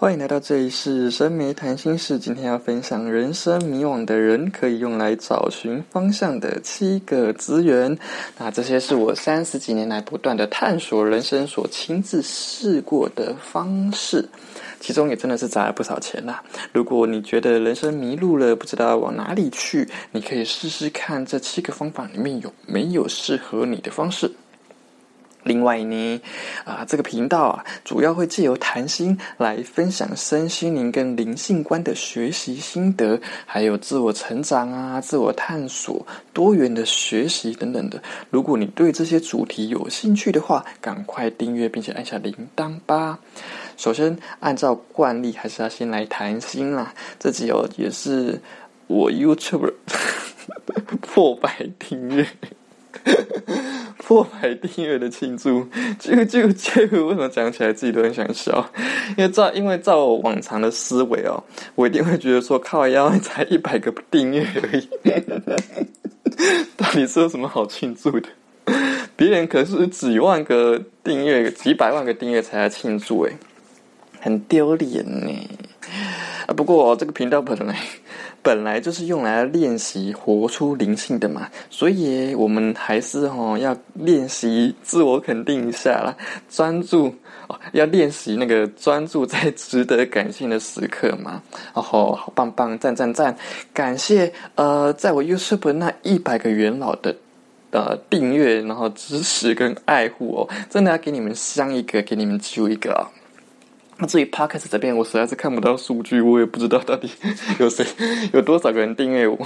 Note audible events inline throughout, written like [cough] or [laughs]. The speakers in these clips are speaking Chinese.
欢迎来到这一世生梅谈心事。今天要分享人生迷惘的人可以用来找寻方向的七个资源。那这些是我三十几年来不断的探索人生所亲自试过的方式，其中也真的是砸了不少钱啦。如果你觉得人生迷路了，不知道往哪里去，你可以试试看这七个方法里面有没有适合你的方式。另外呢，啊，这个频道啊，主要会借由谈心来分享身心灵跟灵性观的学习心得，还有自我成长啊、自我探索、多元的学习等等的。如果你对这些主题有兴趣的话，赶快订阅并且按下铃铛吧。首先，按照惯例，还是要先来谈心啦。这集哦，也是我 YouTube 破百订阅。[laughs] 破百订阅的庆祝，就就就为什么讲起来自己都很想笑？因为照因为照我往常的思维哦，我一定会觉得说靠腰才一百个订阅而已，[laughs] 到底是有什么好庆祝的？别人可是几万个订阅、几百万个订阅才来庆祝，诶很丢脸呢。不过这个频道本来。本来就是用来练习活出灵性的嘛，所以我们还是哈要练习自我肯定一下啦，专注哦，要练习那个专注在值得感谢的时刻嘛。然后好棒棒，赞赞赞，感谢呃，在我 YouTube 那一百个元老的呃订阅，然后支持跟爱护哦，真的要给你们香一个，给你们揪一个啊。那至于 p o c a s t 这边，我实在是看不到数据，我也不知道到底 [laughs] 有谁有多少个人订阅我。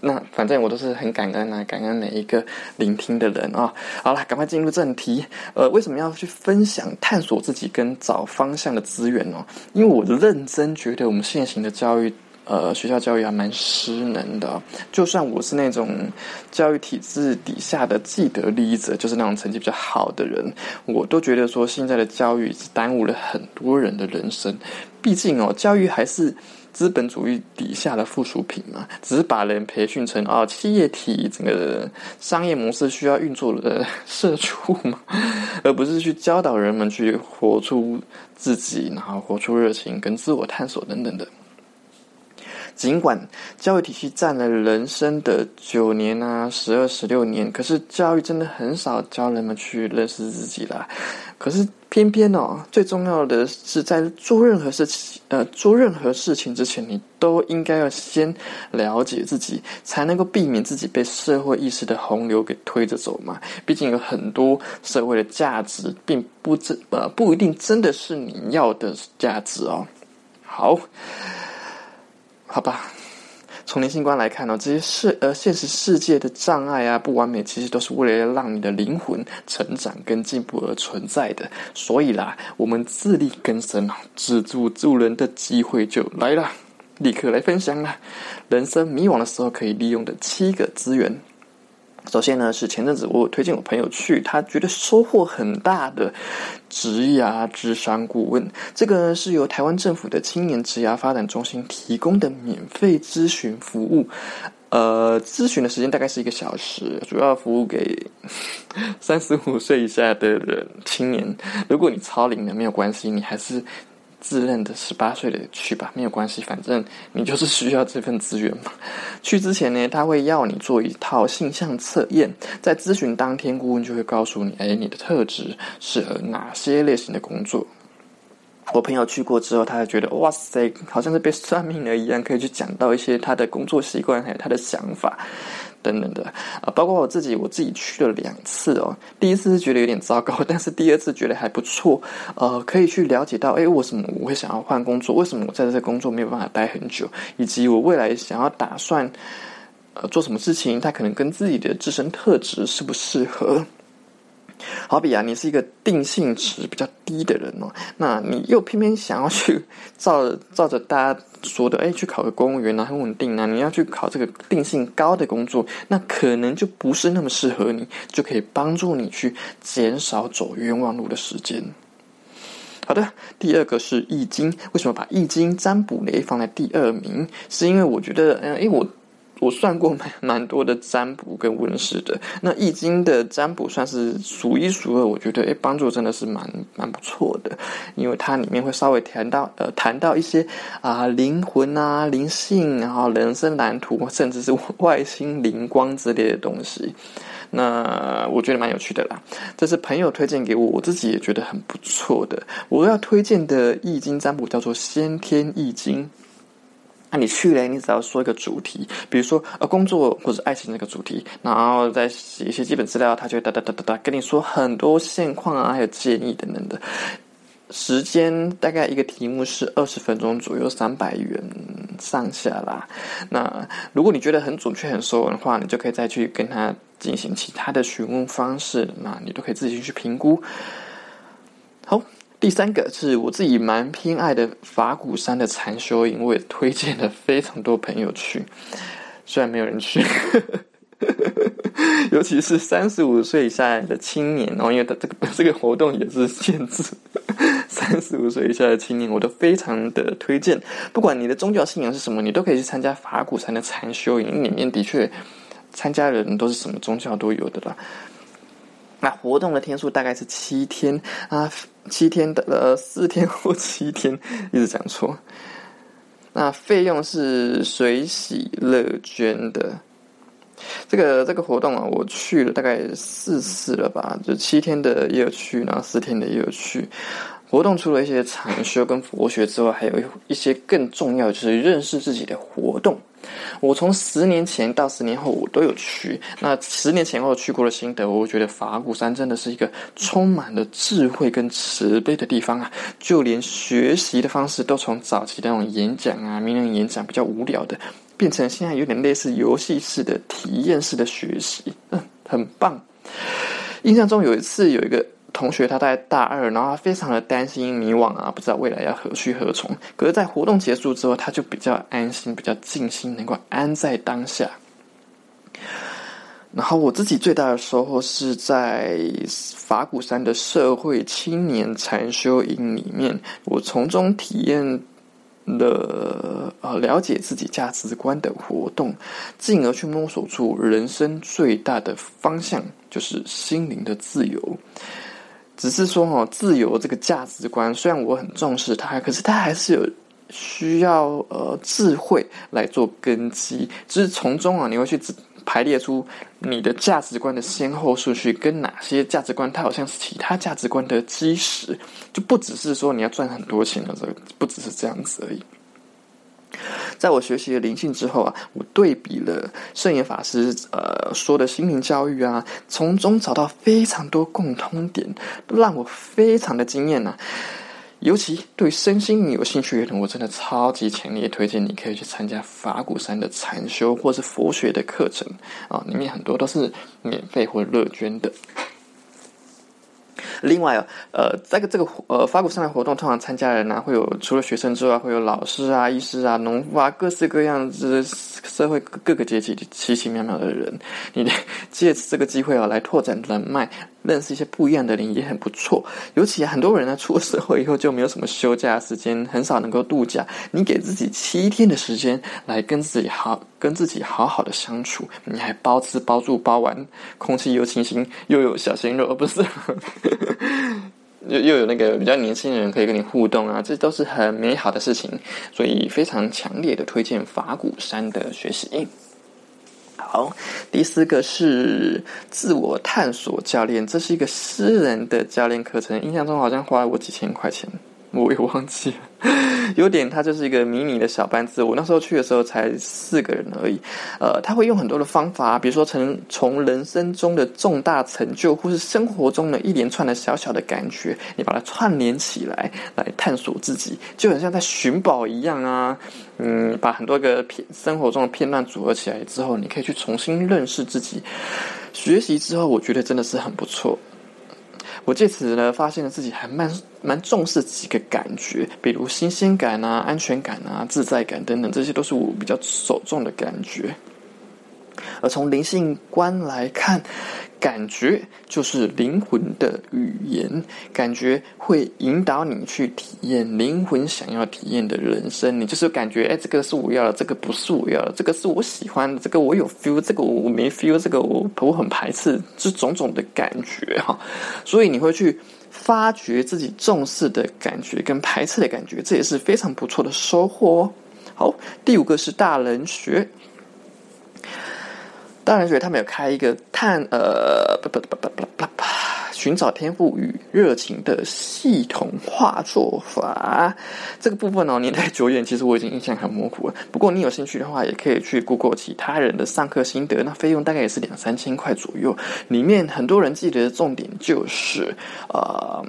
那反正我都是很感恩啊，感恩每一个聆听的人啊。好了，赶快进入正题。呃，为什么要去分享探索自己跟找方向的资源呢？因为我认真觉得我们现行的教育。呃，学校教育还蛮失能的。就算我是那种教育体制底下的既得利益者，就是那种成绩比较好的人，我都觉得说现在的教育是耽误了很多人的人生。毕竟哦，教育还是资本主义底下的附属品嘛，只是把人培训成啊企业体整个商业模式需要运作的社畜嘛，[laughs] 而不是去教导人们去活出自己，然后活出热情跟自我探索等等的。尽管教育体系占了人生的九年啊、十二、十六年，可是教育真的很少教人们去认识自己啦。可是偏偏哦，最重要的是在做任何事情，呃，做任何事情之前，你都应该要先了解自己，才能够避免自己被社会意识的洪流给推着走嘛。毕竟有很多社会的价值，并不真呃不一定真的是你要的价值哦。好。好吧，从灵性观来看呢，这些世呃现实世界的障碍啊、不完美，其实都是为了让你的灵魂成长跟进步而存在的。所以啦，我们自力更生啊，自助助人的机会就来了。立刻来分享啦，人生迷惘的时候可以利用的七个资源。首先呢，是前阵子我推荐我朋友去，他觉得收获很大的职涯智商顾问，这个是由台湾政府的青年职涯发展中心提供的免费咨询服务。呃，咨询的时间大概是一个小时，主要服务给三十五岁以下的人青年。如果你超龄了，没有关系，你还是。自认的十八岁的去吧，没有关系，反正你就是需要这份资源嘛。去之前呢，他会要你做一套性向测验，在咨询当天，顾问就会告诉你，哎，你的特质适合哪些类型的工作。我朋友去过之后，他就觉得，哇塞，好像是被算命了一样，可以去讲到一些他的工作习惯，还有他的想法。等等的啊，包括我自己，我自己去了两次哦。第一次是觉得有点糟糕，[laughs] 但是第二次觉得还不错。呃，可以去了解到，哎，为什么我会想要换工作？为什么我在这工作没有办法待很久？以及我未来想要打算呃做什么事情，他可能跟自己的自身特质适不适合？好比啊，你是一个定性值比较低的人哦，那你又偏偏想要去 [laughs] 照照着大家。说的哎，去考个公务员啊，很稳定啊。你要去考这个定性高的工作，那可能就不是那么适合你，就可以帮助你去减少走冤枉路的时间。好的，第二个是易经，为什么把易经占卜雷放在第二名？是因为我觉得，嗯，哎，我。我算过蛮蛮多的占卜跟温室的，那易经的占卜算是数一数二，我觉得诶帮助真的是蛮蛮不错的，因为它里面会稍微谈到呃谈到一些啊灵魂啊灵性，然后人生蓝图，甚至是外星灵光之类的东西。那我觉得蛮有趣的啦，这是朋友推荐给我，我自己也觉得很不错的。我要推荐的易经占卜叫做先天易经。那你去了，你只要说一个主题，比如说呃工作或者爱情这个主题，然后再写一些基本资料，他就哒哒哒哒哒跟你说很多现况啊，还有建议等等的。时间大概一个题目是二十分钟左右，三百元上下啦。那如果你觉得很准确、很熟的话，你就可以再去跟他进行其他的询问方式，那你都可以自己去评估。好，第三个是我自己蛮偏爱的法鼓山的禅修营，我也推荐了非常多朋友去，虽然没有人去。[laughs] 尤其是三十五岁以下的青年哦，因为他这个这个活动也是限制 [laughs] 三十五岁以下的青年，我都非常的推荐。不管你的宗教信仰是什么，你都可以去参加法鼓山的禅修营，里面的确参加的人都是什么宗教都有的啦。那活动的天数大概是七天啊，七天的呃四天或七天，一直讲错。那费用是随喜乐捐的。这个这个活动啊，我去了大概四次了吧，就七天的也有去，然后四天的也有去。活动除了一些禅修跟佛学之外，还有一些更重要就是认识自己的活动。我从十年前到十年后，我都有去。那十年前后去过的心得，我觉得法鼓山真的是一个充满了智慧跟慈悲的地方啊！就连学习的方式，都从早期的那种演讲啊、名人演讲比较无聊的。变成现在有点类似游戏式的体验式的学习，嗯，很棒。印象中有一次有一个同学，他在大二，然后他非常的担心迷惘啊，不知道未来要何去何从。可是，在活动结束之后，他就比较安心，比较静心，能够安在当下。然后我自己最大的收获是在法鼓山的社会青年禅修营里面，我从中体验。的呃，了解自己价值观的活动，进而去摸索出人生最大的方向，就是心灵的自由。只是说哦，自由这个价值观，虽然我很重视它，可是它还是有需要呃智慧来做根基，就是从中啊，你会去排列出你的价值观的先后顺序，跟哪些价值观它好像是其他价值观的基石，就不只是说你要赚很多钱的这个，不只是这样子而已。在我学习了灵性之后啊，我对比了圣严法师呃说的心灵教育啊，从中找到非常多共通点，都让我非常的惊艳呐。尤其对身心灵有兴趣的人，我真的超级强烈推荐你可以去参加法鼓山的禅修或是佛学的课程啊，里面很多都是免费或乐捐的。另外啊，呃，这个这个呃法鼓山的活动，通常参加人呢，会有除了学生之外，会有老师啊、医师啊、农夫啊，各式各样子社会各个阶级奇奇妙妙的人。你借这个机会啊，来拓展人脉，认识一些不一样的人，也很不错。尤其很多人呢，出了社会以后就没有什么休假时间，很少能够度假。你给自己七天的时间来跟自己好，跟自己好好的相处，你还包吃包住包玩，空气又清新，又有小鲜肉，不是？[laughs] 又又有那个比较年轻的人可以跟你互动啊，这都是很美好的事情，所以非常强烈的推荐法鼓山的学习。好，第四个是自我探索教练，这是一个私人的教练课程，印象中好像花了我几千块钱。我也忘记了，有点，他就是一个迷你的小班子。我那时候去的时候才四个人而已。呃，他会用很多的方法，比如说从从人生中的重大成就，或是生活中的一连串的小小的感觉，你把它串联起来，来探索自己，就很像在寻宝一样啊。嗯，把很多个片生活中的片段组合起来之后，你可以去重新认识自己。学习之后，我觉得真的是很不错。我借此呢，发现了自己还蛮蛮重视几个感觉，比如新鲜感啊、安全感啊、自在感等等，这些都是我比较首重的感觉。而从灵性观来看，感觉就是灵魂的语言，感觉会引导你去体验灵魂想要体验的人生。你就是感觉，哎，这个是我要的，这个不是我要的，这个是我喜欢的，这个我有 feel，这个我没 feel，这个我我很排斥，这种种的感觉哈。所以你会去发掘自己重视的感觉跟排斥的感觉，这也是非常不错的收获哦。好，第五个是大人学。当然，所以他们有开一个探呃不不不不不不寻找天赋与热情的系统化做法，这个部分哦年代久远，其实我已经印象很模糊了。不过你有兴趣的话，也可以去 Google 其他人的上课心得，那费用大概也是两三千块左右。里面很多人记得的重点就是呃。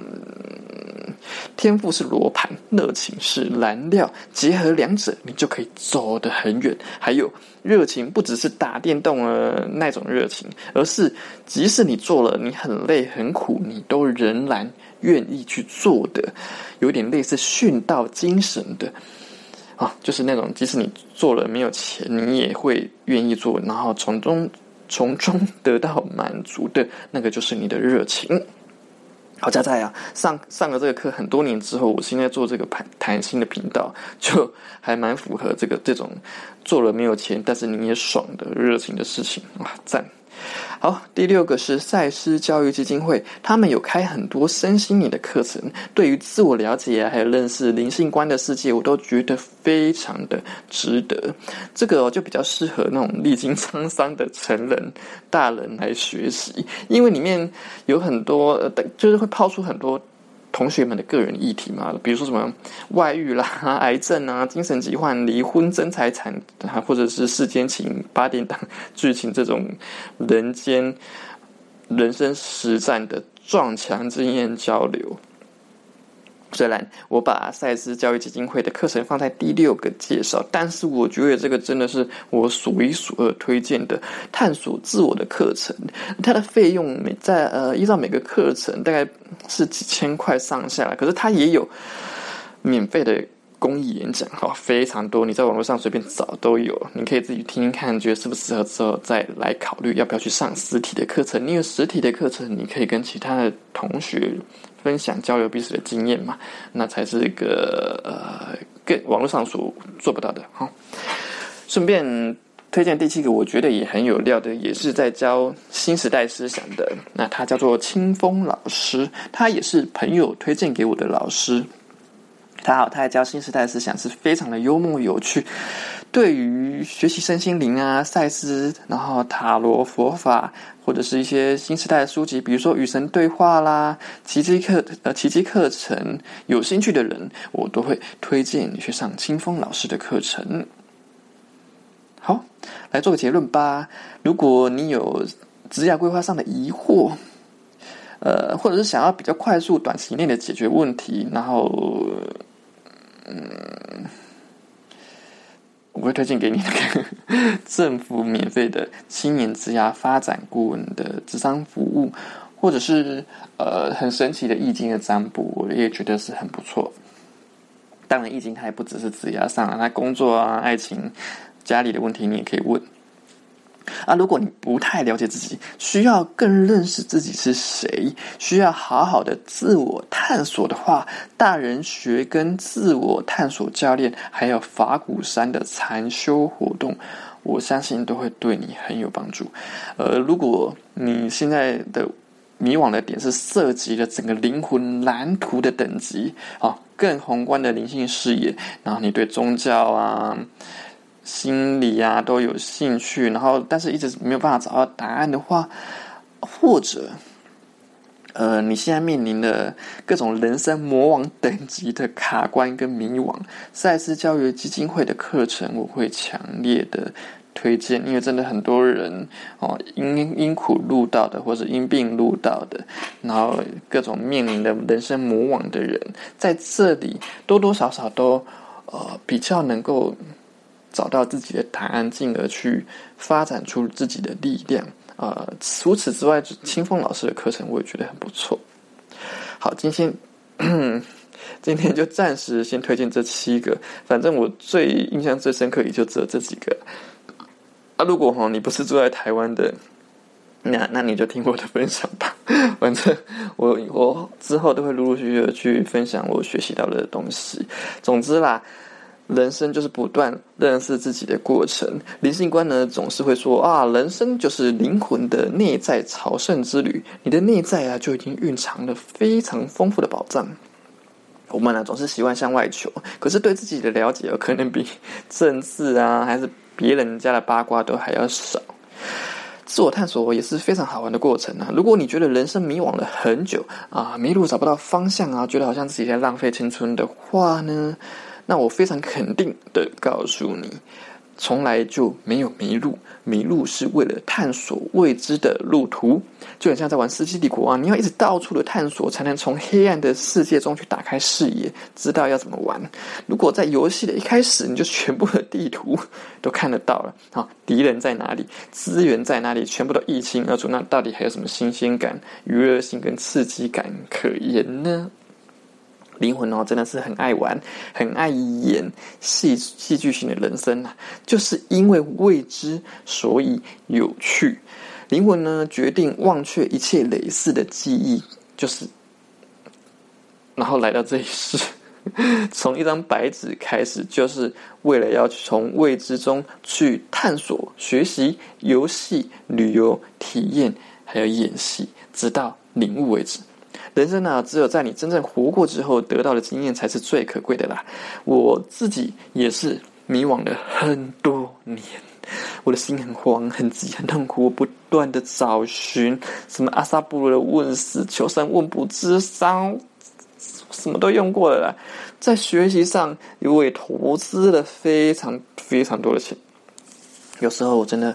天赋是罗盘，热情是燃料，结合两者，你就可以走得很远。还有热情，不只是打电动的那种热情，而是即使你做了，你很累很苦，你都仍然愿意去做的，有点类似殉道精神的啊，就是那种即使你做了没有钱，你也会愿意做，然后从中从中得到满足的那个，就是你的热情。好，佳在啊，上上了这个课很多年之后，我现在做这个谈谈心的频道，就还蛮符合这个这种做了没有钱，但是你也爽的热情的事情哇，赞。好，第六个是赛斯教育基金会，他们有开很多身心灵的课程，对于自我了解还有认识灵性观的世界，我都觉得非常的值得。这个就比较适合那种历经沧桑的成人大人来学习，因为里面有很多，就是会抛出很多。同学们的个人议题嘛，比如说什么外遇啦、[laughs] 癌症啊、精神疾患、离婚、争财产，或者是世间情、八点档 [laughs] 剧情这种人间人生实战的撞墙经验交流。虽然我把赛斯教育基金会的课程放在第六个介绍，但是我觉得这个真的是我数一数二推荐的探索自我的课程。它的费用每在呃依照每个课程大概是几千块上下，可是它也有免费的公益演讲，哈，非常多。你在网络上随便找都有，你可以自己听听看，觉得适不适合之后再来考虑要不要去上实体的课程。因为实体的课程你可以跟其他的同学。分享交流彼此的经验嘛，那才是一个呃，跟网络上所做不到的哈。顺便推荐第七个，我觉得也很有料的，也是在教新时代思想的。那他叫做清风老师，他也是朋友推荐给我的老师。他好，他在教新时代思想是非常的幽默有趣。对于学习身心灵啊、赛斯，然后塔罗、佛法，或者是一些新时代的书籍，比如说《与神对话》啦、奇迹课呃奇迹课程，有兴趣的人，我都会推荐你去上清风老师的课程。来做个结论吧。如果你有职业规划上的疑惑，呃，或者是想要比较快速、短期内的解决问题，然后，嗯。我会推荐给你那个 [laughs] 政府免费的青年职涯发展顾问的智商服务，或者是呃很神奇的易经的占卜，我也觉得是很不错。当然，易经它也不只是职涯上啊，它工作啊、爱情、家里的问题，你也可以问。啊，如果你不太了解自己，需要更认识自己是谁，需要好好的自我探索的话，大人学跟自我探索教练，还有法鼓山的禅修活动，我相信都会对你很有帮助。呃，如果你现在的迷惘的点是涉及了整个灵魂蓝图的等级啊，更宏观的灵性视野，然后你对宗教啊。心理啊都有兴趣，然后但是一直没有办法找到答案的话，或者，呃，你现在面临的各种人生魔王等级的卡关跟迷惘，赛斯教育基金会的课程我会强烈的推荐，因为真的很多人哦因因苦入道的，或者因病入道的，然后各种面临的人生魔王的人，在这里多多少少都呃比较能够。找到自己的答案，进而去发展出自己的力量。呃，除此之外，清风老师的课程我也觉得很不错。好，今天 [clears throat] 今天就暂时先推荐这七个，反正我最印象最深刻也就只有这几个。啊，如果哈你不是住在台湾的，那那你就听我的分享吧。[laughs] 反正我我之后都会陆陆续续的去分享我学习到的东西。总之啦。人生就是不断认识自己的过程。灵性观呢，总是会说啊，人生就是灵魂的内在朝圣之旅。你的内在啊，就已经蕴藏了非常丰富的宝藏。我们呢，总是习惯向外求，可是对自己的了解，可能比政治啊，还是别人家的八卦都还要少。自我探索也是非常好玩的过程啊！如果你觉得人生迷惘了很久啊，迷路找不到方向啊，觉得好像自己在浪费青春的话呢？那我非常肯定的告诉你，从来就没有迷路，迷路是为了探索未知的路途，就很像在玩《世纪帝国》啊！你要一直到处的探索，才能从黑暗的世界中去打开视野，知道要怎么玩。如果在游戏的一开始你就全部的地图都看得到了啊，敌人在哪里，资源在哪里，全部都一清二楚，那到底还有什么新鲜感、娱乐性跟刺激感可言呢？灵魂哦，真的是很爱玩，很爱演戏戏剧性的人生啊！就是因为未知，所以有趣。灵魂呢，决定忘却一切累世的记忆，就是然后来到这一世，从一张白纸开始，就是为了要从未知中去探索、学习、游戏、旅游、体验，还有演戏，直到领悟为止。人生呢，只有在你真正活过之后，得到的经验才是最可贵的啦。我自己也是迷惘了很多年，我的心很慌、很急、很痛苦，我不断的找寻什么阿萨布鲁的问世、求神问卜、智商，什么都用过了啦。在学习上，我也投资了非常非常多的钱。有时候我真的。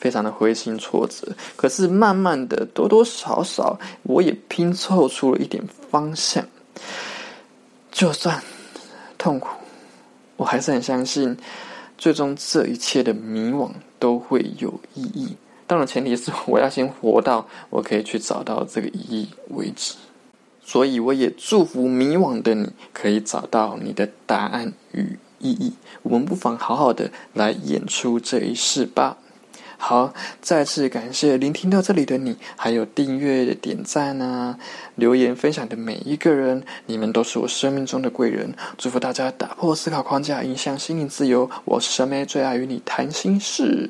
非常的灰心挫折，可是慢慢的多多少少，我也拼凑出了一点方向。就算痛苦，我还是很相信，最终这一切的迷惘都会有意义。当然，前提是我要先活到我可以去找到这个意义为止。所以，我也祝福迷惘的你可以找到你的答案与意义。我们不妨好好的来演出这一世吧。好，再次感谢聆听到这里的你，还有订阅、点赞啊、留言、分享的每一个人，你们都是我生命中的贵人。祝福大家打破思考框架，影响心灵自由。我是神妹，最爱与你谈心事。